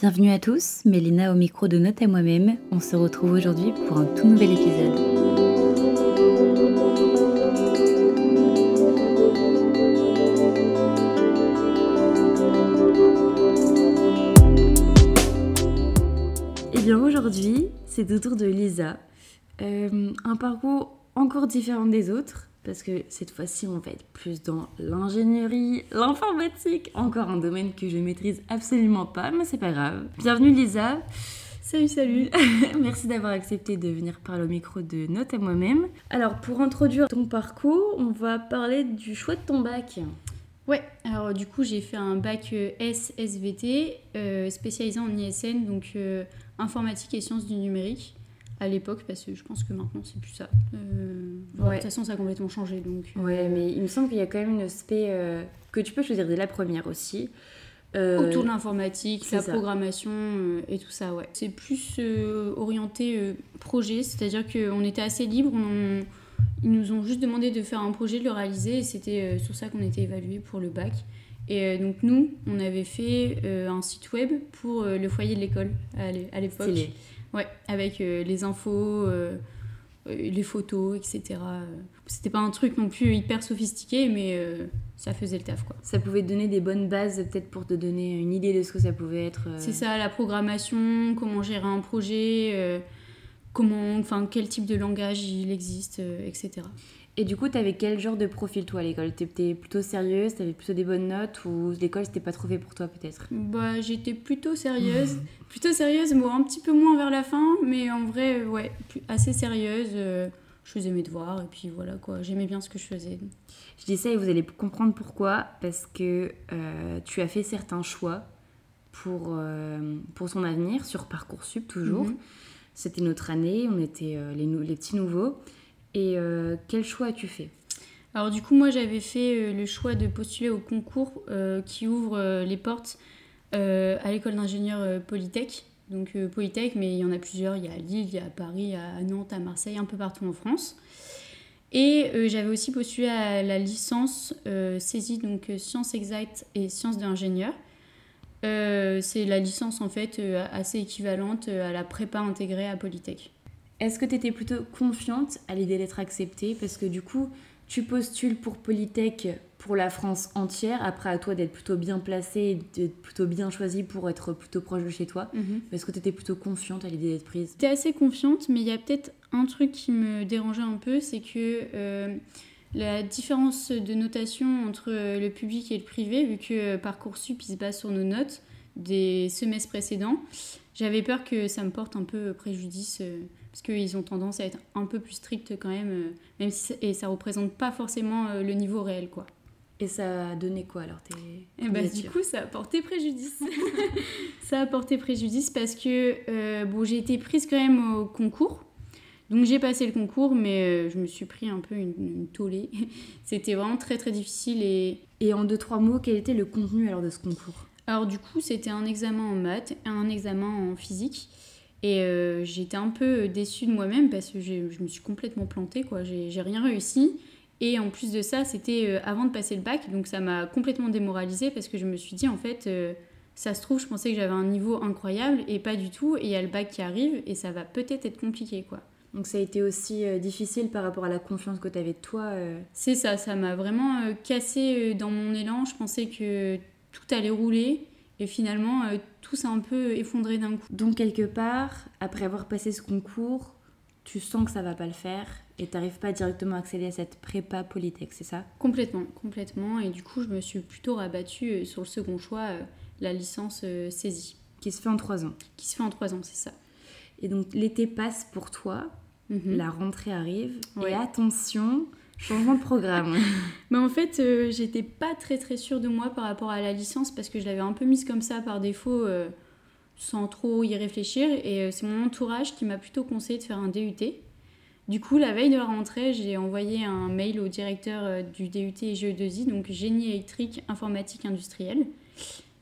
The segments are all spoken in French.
Bienvenue à tous, Mélina au micro de Note à moi-même. On se retrouve aujourd'hui pour un tout nouvel épisode. Et eh bien aujourd'hui, c'est au tour de Lisa. Euh, un parcours encore différent des autres parce que cette fois-ci, on va être plus dans l'ingénierie, l'informatique, encore un domaine que je maîtrise absolument pas, mais c'est pas grave. Bienvenue Lisa. Salut, salut. Merci d'avoir accepté de venir parler au micro de Note à moi-même. Alors, pour introduire ton parcours, on va parler du choix de ton bac. Ouais, alors du coup, j'ai fait un bac euh, SSVT euh, spécialisé en ISN, donc euh, informatique et sciences du numérique à l'époque parce que je pense que maintenant c'est plus ça. Euh, De toute façon, ça a complètement changé. Donc, euh, Ouais, mais il me semble qu'il y a quand même une aspect euh, que tu peux choisir dès la première aussi. Euh, Autour de l'informatique, la programmation et tout ça, ouais. C'est plus orienté projet, c'est-à-dire qu'on était assez libre. ils nous ont juste demandé de faire un projet, de le réaliser, et c'était sur ça qu'on était évalué pour le bac. Et donc nous, on avait fait un site web pour le foyer de l'école à l'époque. Ouais, avec euh, les infos, euh, euh, les photos, etc. C'était pas un truc non plus hyper sophistiqué, mais ça faisait le taf, quoi. Ça pouvait te donner des bonnes bases, peut-être pour te donner une idée de ce que ça pouvait être. C'est ça, la programmation, comment gérer un projet, comment, enfin, quel type de langage il existe, etc. Et du coup, t'avais quel genre de profil toi à l'école? T'étais plutôt sérieuse, t'avais plutôt des bonnes notes ou l'école c'était pas trop fait pour toi peut-être? Bah j'étais plutôt sérieuse, plutôt sérieuse, bon un petit peu moins vers la fin, mais en vrai ouais, assez sérieuse. Euh, je faisais mes devoirs et puis voilà quoi, j'aimais bien ce que je faisais. Je dis ça et vous allez comprendre pourquoi, parce que euh, tu as fait certains choix pour, euh, pour son avenir sur Parcoursup toujours. Mhm. C'était notre année, on était les, les petits nouveaux. Et euh, quel choix as-tu fait? Alors du coup, moi j'avais fait euh, le choix de postuler au concours euh, qui ouvre les portes à l'école d'ingénieur Polytech. Donc Polytech, mais il y en a plusieurs, il y a à Lille, il y a à Paris, à Nantes, à Marseille, un peu partout en France. Et j'avais aussi postulé à la licence saisie, donc sciences exactes et sciences d'ingénieur. c'est la licence en fait assez équivalente à la prépa intégrée à Polytech. Est-ce que tu étais plutôt confiante à l'idée d'être acceptée? Parce que du coup, tu postules pour Polytech pour la France entière. Après, à toi d'être plutôt bien placée, d'être plutôt bien choisie pour être plutôt proche de chez toi. Mhm. Est-ce que tu étais plutôt confiante à l'idée d'être prise? J'étais assez confiante, mais il y a peut-être un truc qui me dérangeait un peu, c'est que euh, la différence de notation entre le public et le privé, vu que Parcoursup il se base sur nos notes des semestres précédents, j'avais peur que ça me porte un peu préjudice. Euh, parce qu'ils ont tendance à être un peu plus stricts quand même, euh, même si et ça représente pas forcément euh, le niveau réel, quoi. Et ça a donné quoi alors tes eh ben, Du coup, ça a porté préjudice. ça a porté préjudice parce que euh, bon, j'ai été prise quand même au concours. Donc j'ai passé le concours, mais je me suis pris un peu une, une tollée. C'était vraiment très très difficile. Et... et en deux, trois mots, quel était le contenu alors de ce concours? Alors du coup, c'était un examen en maths, un examen en physique. Et euh, j'étais un peu déçue de moi-même parce que je me suis complètement plantée, quoi. J'ai rien réussi. Et en plus de ça, c'était euh, avant de passer le bac, donc ça m'a complètement démoralisée parce que je me suis dit, en fait, euh, ça se trouve, je pensais que j'avais un niveau incroyable et pas du tout. Et il y a le bac qui arrive et ça va peut-être être compliqué, quoi. Donc ça a été aussi difficile par rapport à la confiance que tu avais de toi C'est ça, ça m'a vraiment cassé dans mon élan. Je pensais que tout allait rouler et finalement, euh, tout s'est un peu effondré d'un coup. Donc, quelque part, après avoir passé ce concours, tu sens que ça va pas le faire et tu n'arrives pas directement à accéder à cette prépa Polytech, c'est ça? Complètement, complètement. Et du coup, je me suis plutôt rabattue euh, sur le second choix, euh, la licence saisie. Qui se fait en trois ans Qui se fait en trois ans, c'est ça. Et donc, l'été passe pour toi, mhm. la rentrée arrive, et attention, Changement de programme. Mais en fait, euh, j'étais pas très très sûre de moi par rapport à la licence parce que je l'avais un peu mise comme ça par défaut euh, sans trop y réfléchir. Et euh, c'est mon entourage qui m'a plutôt conseillé de faire un DUT. Du coup, la veille de la rentrée, j'ai envoyé un mail au directeur du DUT GE2I, donc génie électrique informatique industrielle.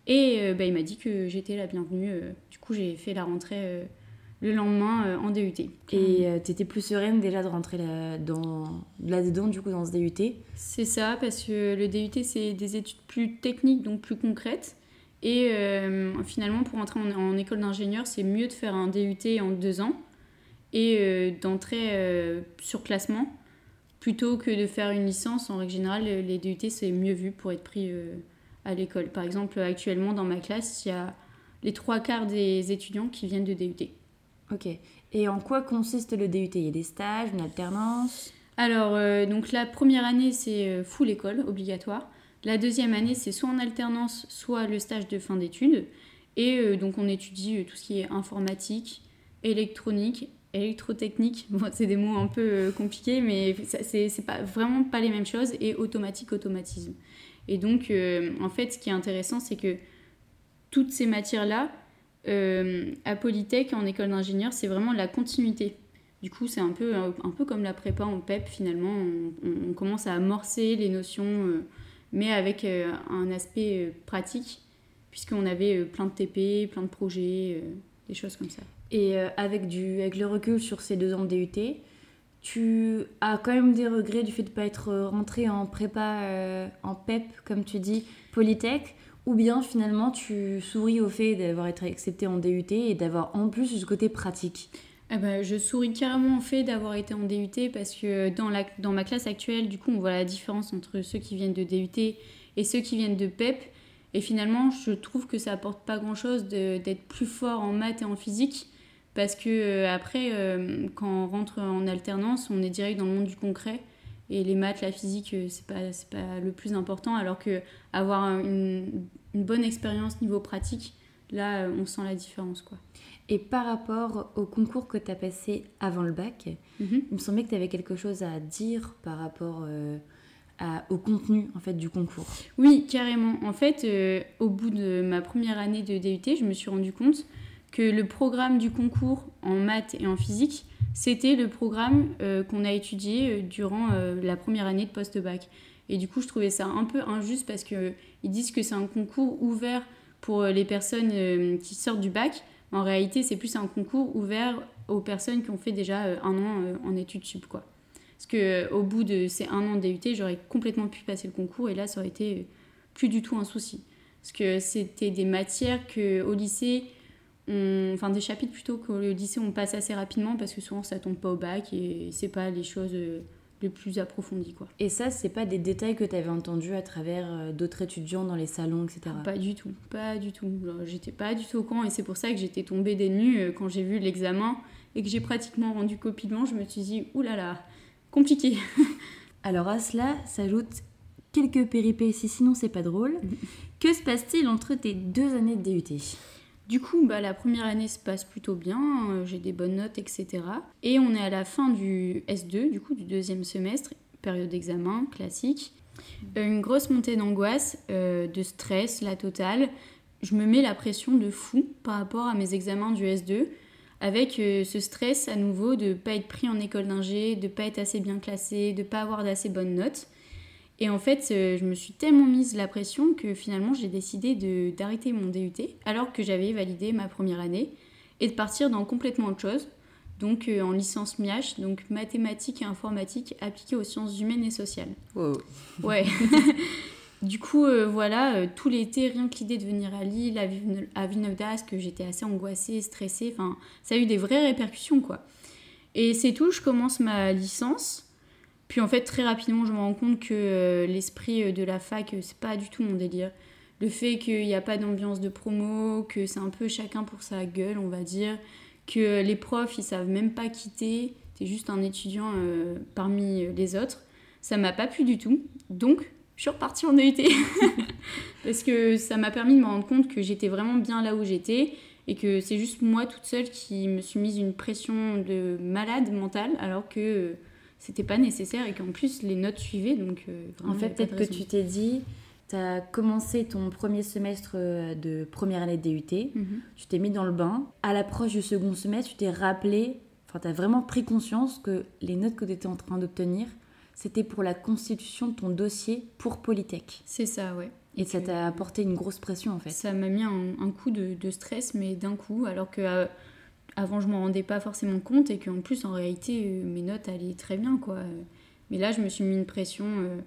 Et bah, il m'a dit que j'étais la bienvenue. du coup, j'ai fait la rentrée le lendemain euh, en DUT. Et euh, tu étais plus sereine déjà de rentrer là, dans, là-dedans, du coup, dans ce DUT C'est ça, parce que le DUT, c'est des études plus techniques, donc plus concrètes. Et finalement, pour entrer en, école d'ingénieur, c'est mieux de faire un DUT en deux ans et d'entrer sur classement plutôt que de faire une licence. En règle générale, les DUT, c'est mieux vu pour être pris à l'école. Par exemple, actuellement, dans ma classe, il y a les trois quarts des étudiants qui viennent de DUT. Ok. Et en quoi consiste le DUT Il y a des stages, une alternance? Alors, euh, donc la première année, c'est euh, full école, obligatoire. La deuxième année, c'est soit en alternance, soit le stage de fin d'études. Et euh, donc, on étudie tout ce qui est informatique, électronique, électrotechnique. Bon, c'est des mots un peu compliqués, mais c'est pas, vraiment pas les mêmes choses. Et automatique, automatisme. Et donc, en fait, ce qui est intéressant, c'est que toutes ces matières-là, euh, à Polytech, en école d'ingénieur, c'est vraiment la continuité. Du coup, c'est un peu, un peu comme la prépa en PEP, finalement. On, commence à amorcer les notions, euh, mais avec euh, un aspect pratique, puisqu'on avait plein de TP, plein de projets, des choses comme ça. Et avec, avec le recul sur ces deux ans de DUT, tu as quand même des regrets du fait de ne pas être rentré en prépa, en PEP, comme tu dis, Polytech? Ou bien finalement tu souris au fait d'avoir été accepté en DUT et d'avoir en plus ce côté pratique? Eh ben, je souris carrément au fait d'avoir été en DUT parce que dans, la, dans ma classe actuelle, du coup, on voit la différence entre ceux qui viennent de DUT et ceux qui viennent de PEP. Et finalement, je trouve que ça apporte pas grand-chose d'être plus fort en maths et en physique parce que euh, après, euh, quand on rentre en alternance, on est direct dans le monde du concret. Et les maths, la physique, euh, c'est pas, pas le plus important. Alors que avoir une, une bonne expérience niveau pratique, là, euh, on sent la différence. quoi. Et par rapport au concours que tu as passé avant le bac, mhm. il me semblait que tu avais quelque chose à dire par rapport euh, à, au contenu en fait, du concours. Oui, carrément. En fait, au bout de ma première année de DUT, je me suis rendu compte que le programme du concours en maths et en physique c'était le programme euh, qu'on a étudié euh, durant euh, la première année de post-bac. Et du coup, je trouvais ça un peu injuste parce qu'ils disent que c'est un concours ouvert pour les personnes qui sortent du bac. En réalité, c'est plus un concours ouvert aux personnes qui ont fait déjà un an en études sup. Quoi. Parce qu'au bout de ces un an de DUT, j'aurais complètement pu passer le concours et là, ça aurait été plus du tout un souci. Parce que c'était des matières qu'au lycée, enfin des chapitres plutôt qu'au lycée on passe assez rapidement parce que souvent ça tombe pas au bac et c'est pas les choses les plus approfondies quoi. Et ça c'est pas des détails que tu avais entendus à travers euh, d'autres étudiants dans les salons etc. Pas du tout, pas du tout. J'étais pas du tout au courant et c'est pour ça que j'étais tombée des nues euh, quand j'ai vu l'examen et que j'ai pratiquement rendu copie blanche. Je me suis dit oulala, là là, compliqué. Alors à cela s'ajoutent quelques péripéties sinon c'est pas drôle. que se passe-t-il entre tes deux années de DUT du coup, bah, la première année se passe plutôt bien, euh, j'ai des bonnes notes, etc. Et on est à la fin du S2, du coup, du deuxième semestre, période d'examen classique. Euh, une grosse montée d'angoisse, euh, de stress, la totale. Je me mets la pression de fou par rapport à mes examens du S2, avec ce stress à nouveau de ne pas être pris en école d'ingé, de ne pas être assez bien classé, de ne pas avoir d'assez bonnes notes. Et en fait, euh, je me suis tellement mise la pression que finalement j'ai décidé d'arrêter mon DUT alors que j'avais validé ma première année et de partir dans complètement autre chose. Donc euh, en licence MIAH, donc mathématiques et informatique appliquées aux sciences humaines et sociales. Ouais. du coup, euh, voilà, tout l'été, rien que l'idée de venir à Lille, à Villeneuve d'Ascq, j'étais assez angoissée, stressée. Enfin, ça a eu des vraies répercussions, quoi. Et c'est tout, je commence ma licence. Puis en fait, très rapidement, je me rends compte que euh, l'esprit euh, de la fac, euh, c'est pas du tout mon délire. Le fait qu'il n'y a pas d'ambiance de promo, que c'est un peu chacun pour sa gueule, on va dire, que les profs, ils savent même pas quitter, t'es juste un étudiant parmi les autres, ça m'a pas plu du tout. Donc, je suis repartie en DUT. Parce que ça m'a permis de me rendre compte que j'étais vraiment bien là où j'étais et que c'est juste moi toute seule qui me suis mise une pression de malade mentale alors que c'était pas nécessaire et qu'en plus les notes suivaient. Donc, euh, en fait, peut-être que tu t'es dit, tu as commencé ton premier semestre euh, de première année de DUT, mhm. tu t'es mis dans le bain. À l'approche du second semestre, tu t'es rappelé, enfin, tu as vraiment pris conscience que les notes que tu étais en train d'obtenir, c'était pour la constitution de ton dossier pour Polytech. C'est ça, ouais. Et ça t'a apporté une grosse pression en fait. Ça m'a mis un, coup de, stress, mais d'un coup, alors que euh, avant je m'en rendais pas forcément compte et qu'en plus en réalité euh, mes notes allaient très bien quoi. Mais là je me suis mis une pression euh,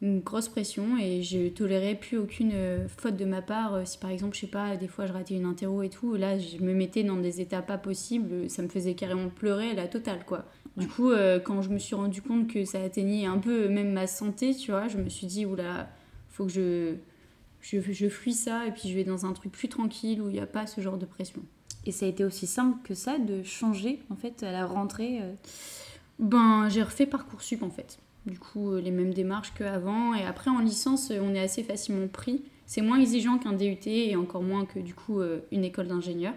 une grosse pression et je tolérais plus aucune euh, faute de ma part. Si par exemple, je sais pas, des fois je ratais une interro et tout, là je me mettais dans des états pas possibles, ça me faisait carrément pleurer la totale quoi. Du coup, quand je me suis rendu compte que ça atteignait un peu même ma santé, tu vois, je me suis dit, oula, faut que je, je, je fuis ça et puis je vais dans un truc plus tranquille où il n'y a pas ce genre de pression. Et ça a été aussi simple que ça de changer en fait à la rentrée Ben, j'ai refait Parcoursup en fait du coup euh, les mêmes démarches qu'avant. Et après en licence, euh, on est assez facilement pris. C'est moins exigeant qu'un DUT et encore moins que du coup euh, une école d'ingénieur.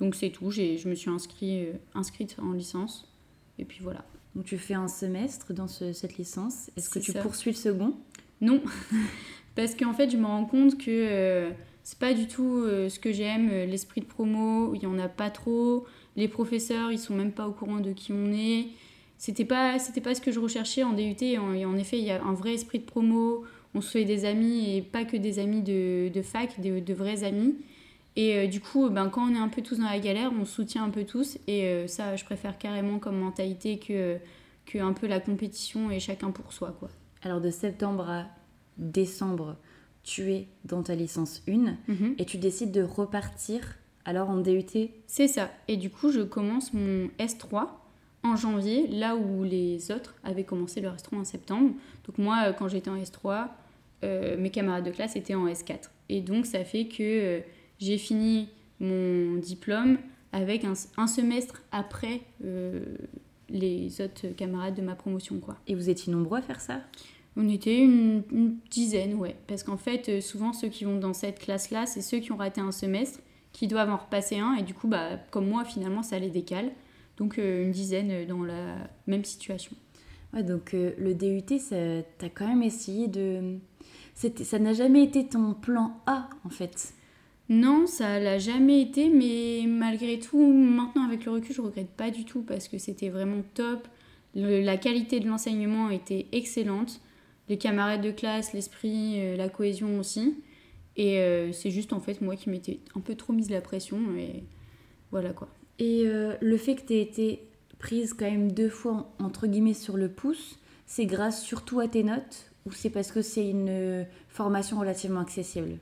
Donc c'est tout, je me suis inscrit, inscrite en licence. Et puis voilà. Donc tu fais un semestre dans cette licence. Est-ce que tu poursuis le second? Non, parce qu'en fait je me rends compte que c'est pas du tout ce que j'aime, l'esprit de promo, il y en a pas trop. Les professeurs, ils sont même pas au courant de qui on est. C'était pas c'était pas ce que je recherchais en DUT en, effet il y a un vrai esprit de promo. On se fait des amis et pas que des amis de, de fac de, vrais amis. Et euh, du coup ben, quand on est un peu tous dans la galère on soutient un peu tous. Et euh, ça je préfère carrément comme mentalité que, que un peu la compétition et chacun pour soi quoi. Alors de septembre à décembre tu es dans ta licence 1 mhm. et tu décides de repartir alors en DUT c'est ça et du coup je commence mon S3 en janvier, là où les autres avaient commencé leur S3 en septembre. Donc moi, euh, quand j'étais en S3, euh, mes camarades de classe étaient en S4. Et donc ça fait que euh, j'ai fini mon diplôme avec un, semestre après les autres camarades de ma promotion. Quoi. Et vous étiez nombreux à faire ça? On était une, une, dizaine, ouais. Parce qu'en fait, souvent ceux qui vont dans cette classe-là, c'est ceux qui ont raté un semestre, qui doivent en repasser un. Et du coup, bah, comme moi, finalement, ça les décale. Donc euh, une dizaine dans la même situation. Ouais, donc euh, le DUT, tu as quand même essayé de... Ça n'a jamais été ton plan A, en fait non, ça l'a jamais été, mais malgré tout, maintenant avec le recul, je regrette pas du tout parce que c'était vraiment top. la qualité de l'enseignement était excellente. Les camarades de classe, l'esprit, euh, la cohésion aussi. Et c'est juste en fait moi qui m'étais un peu trop mise la pression et voilà quoi. Et euh, le fait que tu aies été prise quand même deux fois, entre guillemets, sur le pouce, c'est grâce surtout à tes notes ou c'est parce que c'est une euh, formation relativement accessible?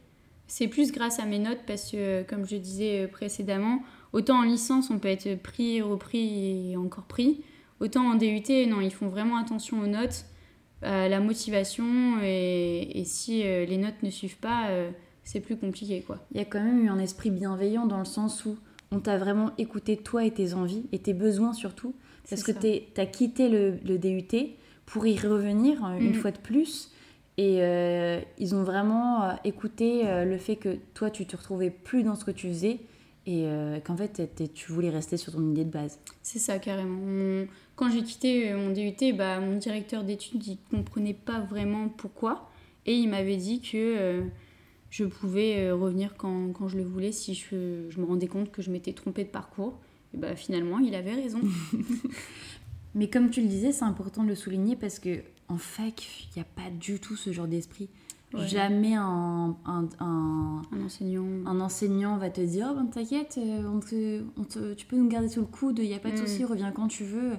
C'est plus grâce à mes notes parce que, comme je disais euh, précédemment, autant en licence on peut être pris, repris et encore pris, autant en DUT, non, ils font vraiment attention aux notes, la motivation et, si les notes ne suivent pas, c'est plus compliqué quoi. Il y a quand même eu un esprit bienveillant dans le sens où on t'a vraiment écouté toi et tes envies et tes besoins surtout. Parce que tu as quitté le, DUT pour y revenir euh, une mm. fois de plus. Et euh, ils ont vraiment euh, écouté le fait que toi, tu te retrouvais plus dans ce que tu faisais et qu'en fait, tu voulais rester sur ton idée de base. C'est ça, carrément. Quand j'ai quitté mon DUT, bah, mon directeur d'études, il comprenait pas vraiment pourquoi. Et il m'avait dit que je pouvais euh, revenir quand, quand, je le voulais si je, je me rendais compte que je m'étais trompée de parcours. Et bah, finalement, il avait raison. Mais comme tu le disais, c'est important de le souligner parce que en fac, il n'y a pas du tout ce genre d'esprit. Jamais un, un, un, enseignant. un enseignant va te dire oh, ben, T'inquiète, euh, on te, tu peux nous garder sous le coude, il n'y a pas de mm. souci, reviens quand tu veux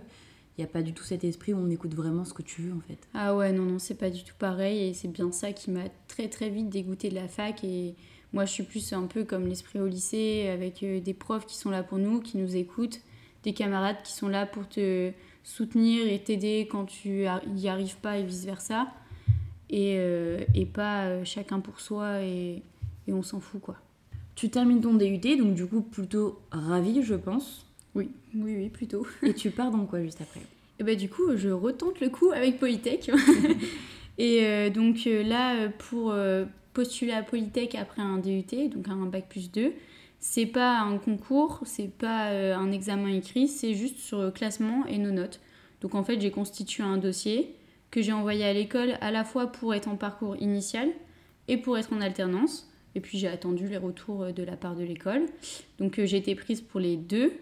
il n'y a pas du tout cet esprit où on écoute vraiment ce que tu veux en fait. Ah ouais, non, non, c'est pas du tout pareil et c'est bien ça qui m'a très très vite dégoûté de la fac et moi je suis plus un peu comme l'esprit au lycée avec euh, des profs qui sont là pour nous, qui nous écoutent, des camarades qui sont là pour te soutenir et t'aider quand tu n'y arrives pas et vice versa et, euh, et pas euh, chacun pour soi et, et on s'en fout quoi. Tu termines ton DUT donc du coup plutôt ravi je pense. Oui, oui, oui, plutôt. Et tu pars dans quoi juste après? Et eh bah ben, du coup, je retente le coup avec Polytech. et euh, donc là, pour euh, postuler à Polytech après un DUT, donc un bac plus 2, c'est pas un concours, c'est pas un examen écrit, c'est juste sur classement et nos notes. Donc en fait, j'ai constitué un dossier que j'ai envoyé à l'école à la fois pour être en parcours initial et pour être en alternance. Et puis j'ai attendu les retours de la part de l'école. Donc j'ai été prise pour les deux.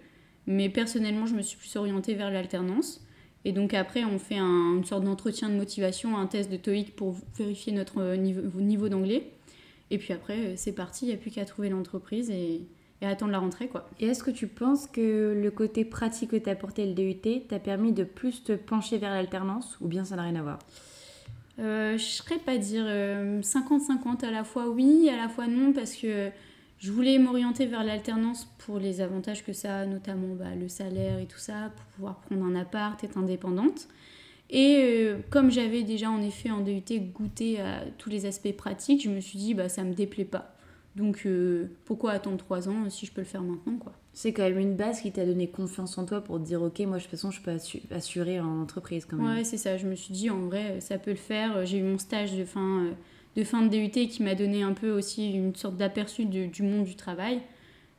Mais personnellement, je me suis plus orientée vers l'alternance. Et donc après, on fait une sorte d'entretien de motivation, un test de TOEIC pour vérifier notre euh, niveau, niveau d'anglais. Et puis après, euh, c'est parti, il n'y a plus qu'à trouver l'entreprise et, et, attendre la rentrée. quoi. Et est-ce que tu penses que le côté pratique que t'a apporté le DUT t'a permis de plus te pencher vers l'alternance ou bien ça n'a rien à voir? Je ne saurais pas dire 50-50 à la fois oui, à la fois non, parce que je voulais m'orienter vers l'alternance pour les avantages que ça a, notamment bah, le salaire et tout ça, pour pouvoir prendre un appart, être indépendante. Et euh, comme j'avais déjà en effet en DUT goûté à tous les aspects pratiques, je me suis dit bah ça me déplaît pas. Donc euh, pourquoi attendre trois ans si je peux le faire maintenant quoi? C'est quand même une base qui t'a donné confiance en toi pour te dire ok moi de toute façon je peux assurer en entreprise quand même. Ouais c'est ça, je me suis dit en vrai ça peut le faire. J'ai eu mon stage de fin euh, de fin de DUT qui m'a donné un peu aussi une sorte d'aperçu du monde du travail.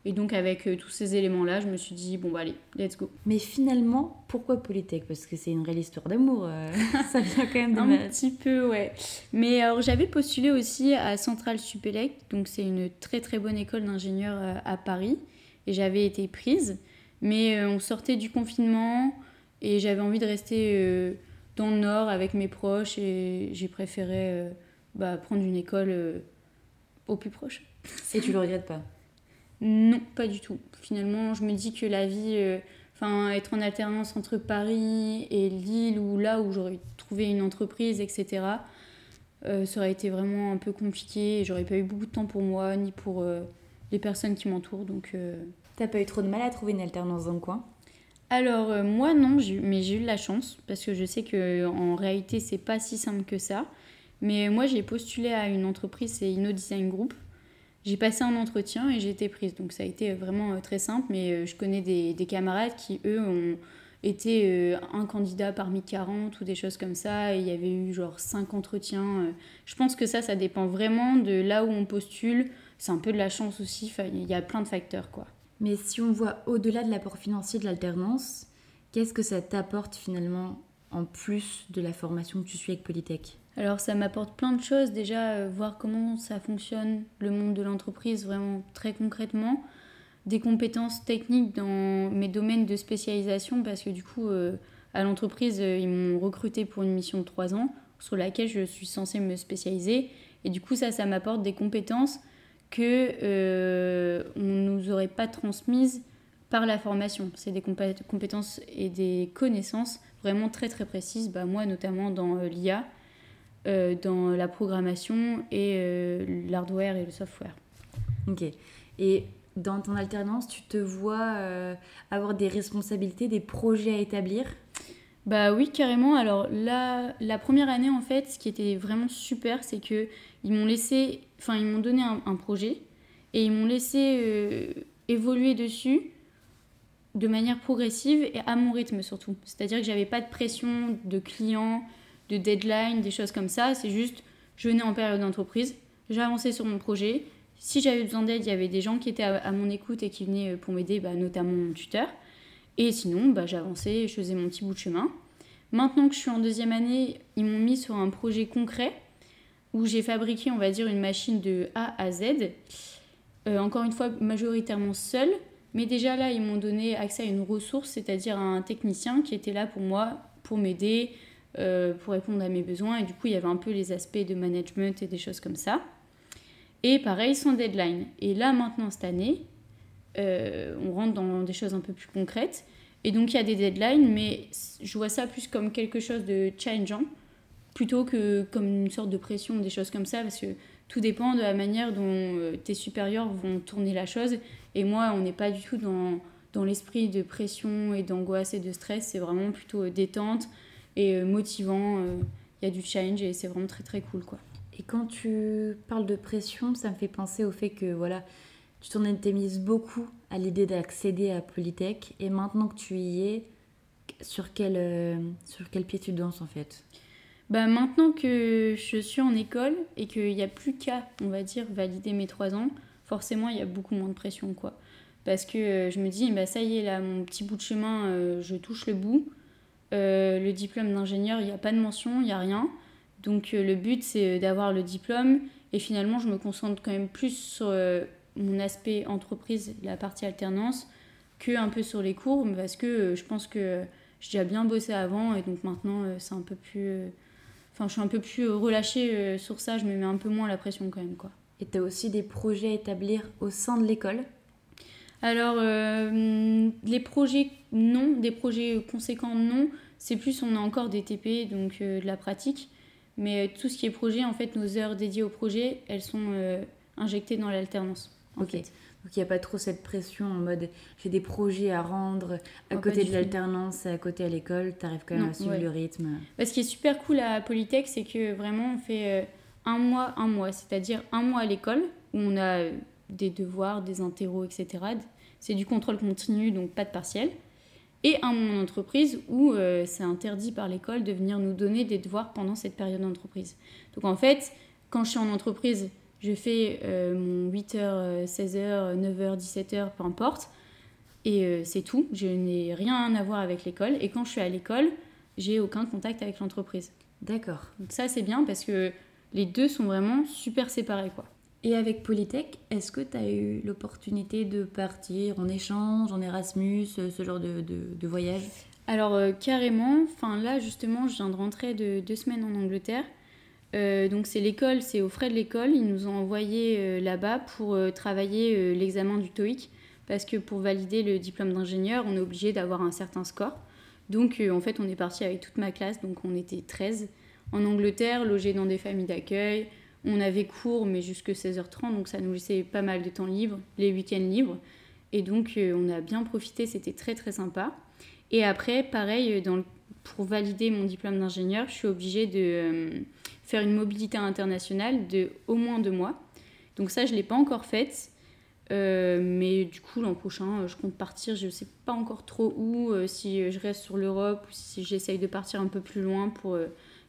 Et donc avec euh, tous ces éléments-là, je me suis dit, bon bah allez, let's go. Mais finalement, pourquoi Polytech? Parce que c'est une réelle histoire d'amour, euh, ça vient quand même de Un petit peu, ouais. Mais alors j'avais postulé aussi à Centrale Supélec, donc c'est une très très bonne école d'ingénieur euh, à Paris, et j'avais été prise. Mais on sortait du confinement, et j'avais envie de rester dans le Nord avec mes proches, et j'ai préféré bah, prendre une école au plus proche. Et tu le regrettes pas? Non, pas du tout. Finalement, je me dis que la vie, euh, enfin, être en alternance entre Paris et Lille, ou là où j'aurais trouvé une entreprise, etc., euh, ça aurait été vraiment un peu compliqué. J'aurais pas eu beaucoup de temps pour moi, ni pour les personnes qui m'entourent. Donc, T'as pas eu trop de mal à trouver une alternance dans le coin? Alors moi non, mais j'ai eu de la chance parce que je sais que en réalité c'est pas si simple que ça. Mais moi, j'ai postulé à une entreprise, c'est Inno Design Group. J'ai passé un entretien et j'ai été prise. Donc ça a été vraiment euh, très simple, mais euh, je connais des, des camarades qui, eux, ont été euh, un candidat parmi 40 ou des choses comme ça. Et il y avait eu genre 5 entretiens. Je pense que ça, ça dépend vraiment de là où on postule. C'est un peu de la chance aussi. Il y a plein de facteurs, quoi. Mais si on voit au-delà de l'apport financier de l'alternance, qu'est-ce que ça t'apporte finalement en plus de la formation que tu suis avec Polytech? Alors ça m'apporte plein de choses, déjà euh, voir comment ça fonctionne le monde de l'entreprise vraiment très concrètement, des compétences techniques dans mes domaines de spécialisation parce que du coup euh, à l'entreprise euh, ils m'ont recruté pour une mission de trois ans sur laquelle je suis censée me spécialiser. Et du coup ça ça m'apporte des compétences que on nous aurait pas transmises par la formation. C'est des compétences et des connaissances vraiment très très précises, bah, moi notamment dans l'IA euh, dans la programmation et euh, l'hardware et le software. Ok. Et dans ton alternance, tu te vois euh, avoir des responsabilités, des projets à établir? Bah oui, carrément. Alors là, la première année, en fait, ce qui était vraiment super, c'est que ils m'ont laissé, enfin, ils m'ont donné un, projet et ils m'ont laissé évoluer dessus de manière progressive et à mon rythme surtout. C'est-à-dire que j'avais pas de pression de clients, de deadline, des choses comme ça. C'est juste, je venais en période d'entreprise, j'avançais sur mon projet. Si j'avais besoin d'aide, il y avait des gens qui étaient à, mon écoute et qui venaient euh, pour m'aider, bah, notamment mon tuteur. Et sinon, bah, j'avançais, je faisais mon petit bout de chemin. Maintenant que je suis en deuxième année, ils m'ont mis sur un projet concret où j'ai fabriqué, on va dire, une machine de A à Z. Euh, encore une fois, majoritairement seule. Mais déjà là, ils m'ont donné accès à une ressource, c'est-à-dire un technicien qui était là pour moi, pour m'aider, euh, pour répondre à mes besoins. Et du coup, il y avait un peu les aspects de management et des choses comme ça. Et pareil, son deadline. Et là, maintenant, cette année, euh, on rentre dans des choses un peu plus concrètes. Et donc, il y a des deadlines, mais je vois ça plus comme quelque chose de challengeant, plutôt que comme une sorte de pression, des choses comme ça, parce que tout dépend de la manière dont euh, tes supérieurs vont tourner la chose. Et moi, on n'est pas du tout dans, dans l'esprit de pression et d'angoisse et de stress, c'est vraiment plutôt détente et euh, motivant. Euh, il y a du challenge et c'est vraiment très très cool quoi. Et quand tu parles de pression, ça me fait penser au fait que voilà, tu t'en étais mise beaucoup à l'idée d'accéder à Polytech et maintenant que tu y es, sur quel, euh, sur quel pied tu danses en fait? Bah maintenant que je suis en école et qu'il n'y a plus qu'à, on va dire, valider mes trois ans, forcément il y a beaucoup moins de pression quoi. Parce que je me dis, bah ça y est, là, mon petit bout de chemin, je touche le bout. Euh, le diplôme d'ingénieur, il n'y a pas de mention, il n'y a rien. Donc euh, le but, c'est d'avoir le diplôme. Et finalement, je me concentre quand même plus sur euh, mon aspect entreprise, la partie alternance, que un peu sur les cours, parce que je pense que j'ai déjà bien bossé avant. Et donc maintenant, c'est un peu plus... Enfin, je suis un peu plus relâchée sur ça, je me mets un peu moins la pression quand même. quoi. Et tu as aussi des projets à établir au sein de l'école? Alors, euh, les projets, non. Des projets conséquents, non. C'est plus, on a encore des TP, donc euh, de la pratique. Mais tout ce qui est projet, en fait, nos heures dédiées au projet, elles sont injectées dans l'alternance. Ok. Donc il n'y a pas trop cette pression en mode j'ai des projets à rendre à côté de l'alternance, à côté à l'école, tu arrives quand même à suivre le rythme. Bah, ce qui est super cool à Polytech, c'est que vraiment on fait un mois, un mois, c'est-à-dire un mois à l'école où on a des devoirs, des interros, etc. C'est du contrôle continu, donc pas de partiel. Et un mois en entreprise où euh, c'est interdit par l'école de venir nous donner des devoirs pendant cette période d'entreprise. Donc en fait, quand je suis en entreprise, je fais euh, mon 8h, 16h, 9h, 17h, peu importe. Et euh, c'est tout. Je n'ai rien à voir avec l'école. Et quand je suis à l'école, j'ai aucun contact avec l'entreprise. D'accord. Donc ça, c'est bien parce que les deux sont vraiment super séparés, quoi. Et avec Polytech, est-ce que tu as eu l'opportunité de partir en échange, en Erasmus, euh, ce genre de, de, voyage? Alors euh, carrément, enfin là justement, je viens de rentrer de deux semaines en Angleterre. Euh, donc c'est l'école, c'est aux frais de l'école. Ils nous ont envoyés là-bas pour travailler l'examen du TOEIC. Parce que pour valider le diplôme d'ingénieur, on est obligé d'avoir un certain score. Donc en fait, on est parti avec toute ma classe, donc on était 13 en Angleterre, logés dans des familles d'accueil. On avait cours, mais jusque 16h30, donc ça nous laissait pas mal de temps libre, les week-ends libres. Et donc, euh, on a bien profité, c'était très très sympa. Et après, pareil, euh, pour valider mon diplôme d'ingénieur, je suis obligée de euh, faire une mobilité internationale de au moins deux mois. Donc ça, je ne l'ai pas encore faite. mais du coup, l'an prochain, je compte partir. Je ne sais pas encore trop où, si je reste sur l'Europe ou si j'essaye de partir un peu plus loin pour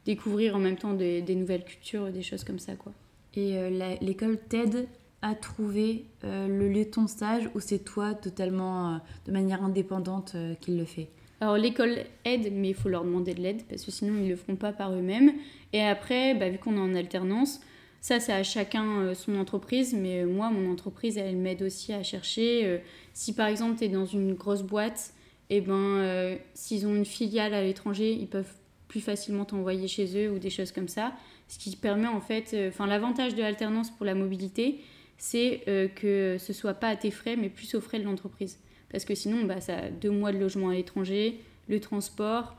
découvrir en même temps des, nouvelles cultures, des choses comme ça. quoi. Et euh, l'école t'aide à trouver euh, le lieu de ton stage ou c'est toi totalement euh, de manière indépendante qui le fait? Alors l'école aide, mais il faut leur demander de l'aide parce que sinon ils ne le feront pas par eux-mêmes. Et après, bah, vu qu'on est en alternance, ça c'est à chacun son entreprise, mais moi mon entreprise elle m'aide aussi à chercher. si par exemple tu es dans une grosse boîte, et eh ben s'ils ont une filiale à l'étranger, ils peuvent plus facilement t'envoyer chez eux ou des choses comme ça. Ce qui permet en fait, euh, enfin l'avantage de l'alternance pour la mobilité, c'est euh, que ce soit pas à tes frais, mais plus aux frais de l'entreprise. Parce que sinon, bah, ça a deux mois de logement à l'étranger, le transport,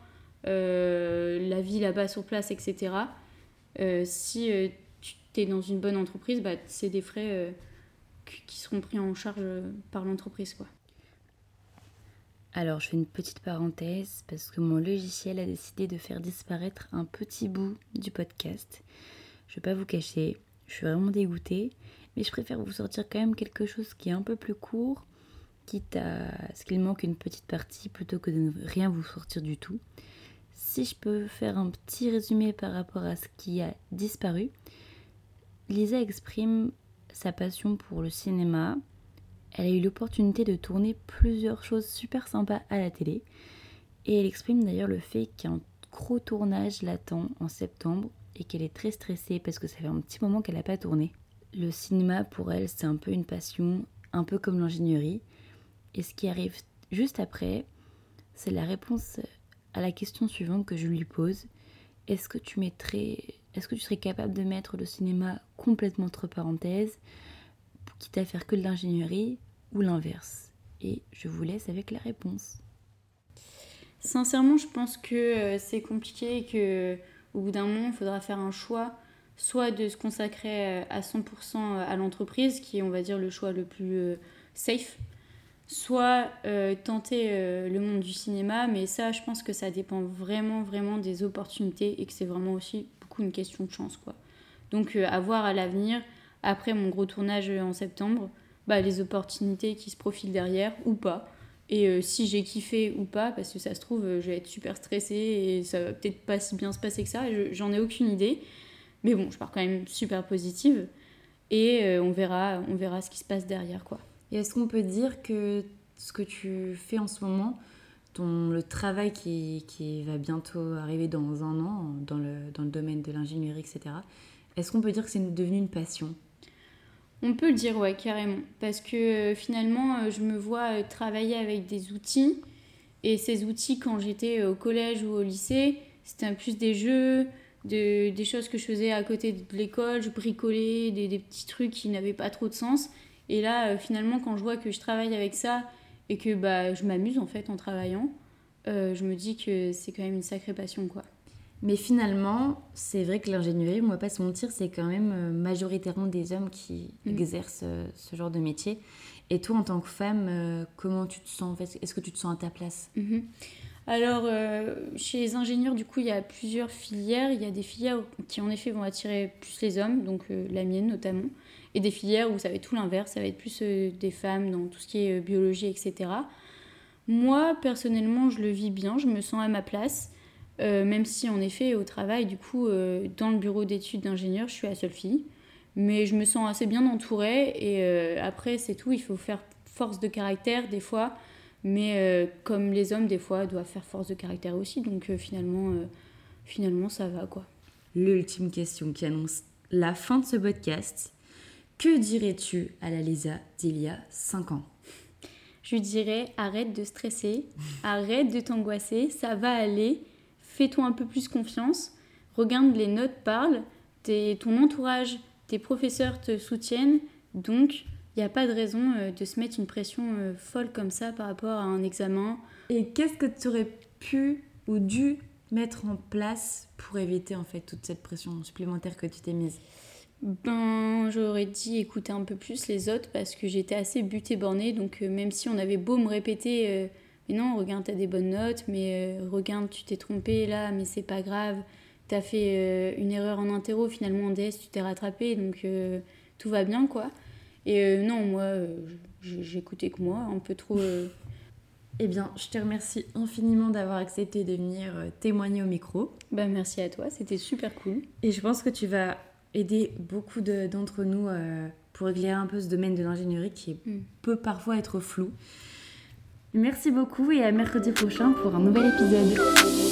euh, la vie là-bas sur place, etc. si tu es dans une bonne entreprise, bah, c'est des frais qui seront pris en charge par l'entreprise. quoi. Alors, je fais une petite parenthèse parce que mon logiciel a décidé de faire disparaître un petit bout du podcast. Je vais pas vous cacher, je suis vraiment dégoûtée, mais je préfère vous sortir quand même quelque chose qui est un peu plus court, quitte à ce qu'il manque une petite partie plutôt que de ne rien vous sortir du tout. Si je peux faire un petit résumé par rapport à ce qui a disparu, Lisa exprime sa passion pour le cinéma, elle a eu l'opportunité de tourner plusieurs choses super sympas à la télé. Et elle exprime d'ailleurs le fait qu'il y a un gros tournage l'attend en septembre et qu'elle est très stressée parce que ça fait un petit moment qu'elle n'a pas tourné. Le cinéma pour elle c'est un peu une passion, un peu comme l'ingénierie. Et ce qui arrive juste après, c'est la réponse à la question suivante que je lui pose. Est-ce que tu mettrais, est-ce que tu serais capable de mettre le cinéma complètement entre parenthèses quitte à faire que de l'ingénierie ou l'inverse Et je vous laisse avec la réponse. Sincèrement, je pense que euh, c'est compliqué et que au bout d'un moment, il faudra faire un choix, soit de se consacrer euh, à 100% à l'entreprise, qui est, on va dire, le choix le plus euh, safe, soit tenter le monde du cinéma, mais ça, je pense que ça dépend vraiment, vraiment des opportunités et que c'est vraiment aussi beaucoup une question de chance, quoi. Donc, à voir à l'avenir après mon gros tournage en septembre, bah, les opportunités qui se profilent derrière ou pas. Et euh, si j'ai kiffé ou pas, parce que ça se trouve, je vais être super stressée et ça va peut-être pas si bien se passer que ça, j'en ai aucune idée. Mais bon, je pars quand même super positive et euh, on, verra, on verra ce qui se passe derrière. quoi. Et est-ce qu'on peut dire que ce que tu fais en ce moment, ton, le travail qui, qui va bientôt arriver dans un an dans le, dans le domaine de l'ingénierie, etc., est-ce qu'on peut dire que c'est devenu une passion? On peut le dire, ouais, carrément. Parce que euh, finalement, euh, je me vois euh, travailler avec des outils. Et ces outils, quand j'étais au collège ou au lycée, c'était plus des jeux, des choses que je faisais à côté de l'école. Je bricolais des, petits trucs qui n'avaient pas trop de sens. Et là, finalement, quand je vois que je travaille avec ça et que bah, je m'amuse en fait en travaillant, je me dis que c'est quand même une sacrée passion, quoi. Mais finalement, c'est vrai que l'ingénierie, on va pas se mentir, c'est quand même euh, majoritairement des hommes qui mm. exercent euh, ce genre de métier. Et toi, en tant que femme, euh, comment tu te sens Est-ce que tu te sens à ta place? Mm-hmm. Alors, chez les ingénieurs, du coup, il y a plusieurs filières. Il y a des filières qui, en effet, vont attirer plus les hommes, donc la mienne notamment, et des filières où ça va être tout l'inverse, ça va être plus des femmes dans tout ce qui est biologie, etc. Moi, personnellement, je le vis bien, je me sens à ma place. Euh, même si en effet au travail, du coup, euh, dans le bureau d'études d'ingénieur, je suis la seule fille. Mais je me sens assez bien entourée et euh, après c'est tout, il faut faire force de caractère des fois, mais comme les hommes des fois doivent faire force de caractère aussi, donc finalement, finalement ça va quoi. L'ultime question qui annonce la fin de ce podcast. Que dirais-tu à la Lisa d'il y a 5 ans? Je lui dirais arrête de stresser, arrête de t'angoisser, ça va aller fais-toi un peu plus confiance, regarde les notes parlent, ton entourage, tes professeurs te soutiennent, donc il n'y a pas de raison euh, de se mettre une pression euh, folle comme ça par rapport à un examen. Et qu'est-ce que tu aurais pu ou dû mettre en place pour éviter en fait toute cette pression supplémentaire que tu t'es mise? Ben, j'aurais dit écouter un peu plus les autres parce que j'étais assez butée bornée. Donc, euh, même si on avait beau me répéter mais non, regarde, t'as des bonnes notes, mais euh, regarde, tu t'es trompé là, mais c'est pas grave. T'as fait euh, une erreur en interro, finalement en DS, tu t'es rattrapé, donc euh, tout va bien, quoi. Et non, moi, j'écoutais que moi, un peu trop. Eh bien, je te remercie infiniment d'avoir accepté de venir témoigner au micro. Bah, merci à toi, c'était super cool. Et je pense que tu vas aider beaucoup d'entre nous pour éclairer un peu ce domaine de l'ingénierie qui mm. peut parfois être flou. Merci beaucoup et à mercredi prochain pour un nouvel épisode.